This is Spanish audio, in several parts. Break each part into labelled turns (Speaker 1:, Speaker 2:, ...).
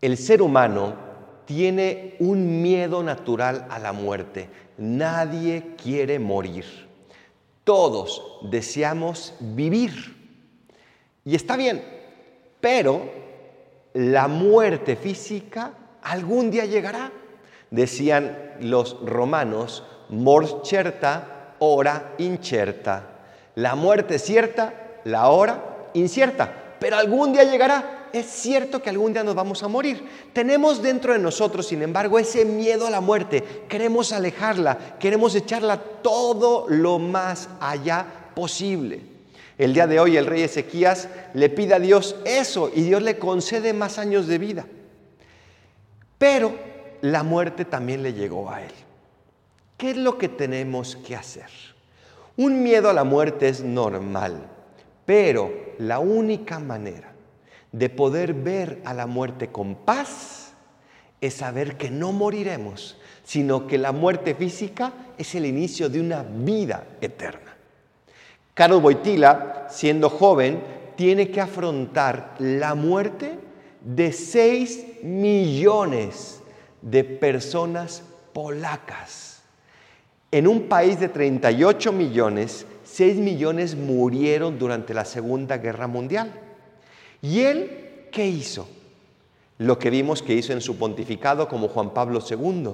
Speaker 1: El ser humano tiene un miedo natural a la muerte. Nadie quiere morir. Todos deseamos vivir. Y está bien, pero la muerte física algún día llegará. Decían los romanos, mors certa, hora incerta. La muerte cierta, la hora incierta, pero algún día llegará es cierto que algún día nos vamos a morir. Tenemos dentro de nosotros, sin embargo, ese miedo a la muerte. Queremos alejarla, queremos echarla todo lo más allá posible. El día de hoy el rey Ezequías le pide a Dios eso y Dios le concede más años de vida. Pero la muerte también le llegó a él. ¿Qué es lo que tenemos que hacer? Un miedo a la muerte es normal, pero la única manera de poder ver a la muerte con paz es saber que no moriremos, sino que la muerte física es el inicio de una vida eterna. Carlos Boitila, siendo joven, tiene que afrontar la muerte de 6 millones de personas polacas. En un país de 38 millones, 6 millones murieron durante la Segunda Guerra Mundial. ¿Y él qué hizo? Lo que vimos que hizo en su pontificado como Juan Pablo II.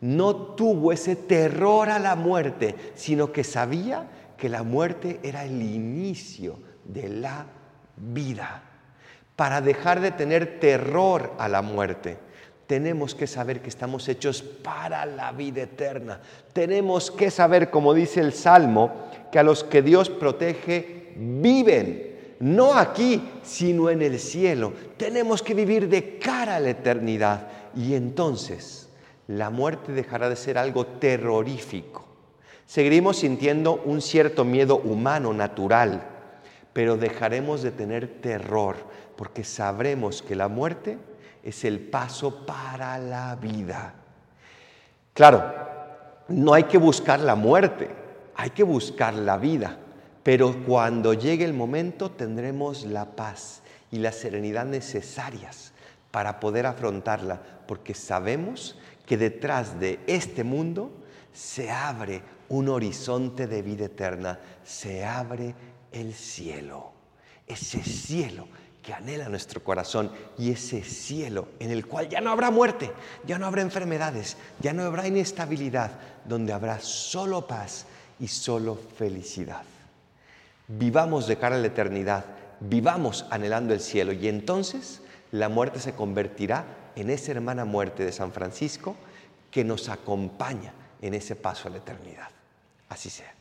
Speaker 1: No tuvo ese terror a la muerte, sino que sabía que la muerte era el inicio de la vida. Para dejar de tener terror a la muerte, tenemos que saber que estamos hechos para la vida eterna. Tenemos que saber, como dice el Salmo, que a los que Dios protege viven no aquí, sino en el cielo. Tenemos que vivir de cara a la eternidad y entonces la muerte dejará de ser algo terrorífico. Seguiremos sintiendo un cierto miedo humano, natural, pero dejaremos de tener terror porque sabremos que la muerte es el paso para la vida. Claro, no hay que buscar la muerte, hay que buscar la vida. Pero cuando llegue el momento tendremos la paz y la serenidad necesarias para poder afrontarla, porque sabemos que detrás de este mundo se abre un horizonte de vida eterna, se abre el cielo, ese cielo que anhela nuestro corazón y ese cielo en el cual ya no habrá muerte, ya no habrá enfermedades, ya no habrá inestabilidad, donde habrá solo paz y solo felicidad. Vivamos de cara a la eternidad, vivamos anhelando el cielo y entonces la muerte se convertirá en esa hermana muerte de San Francisco que nos acompaña en ese paso a la eternidad. Así sea.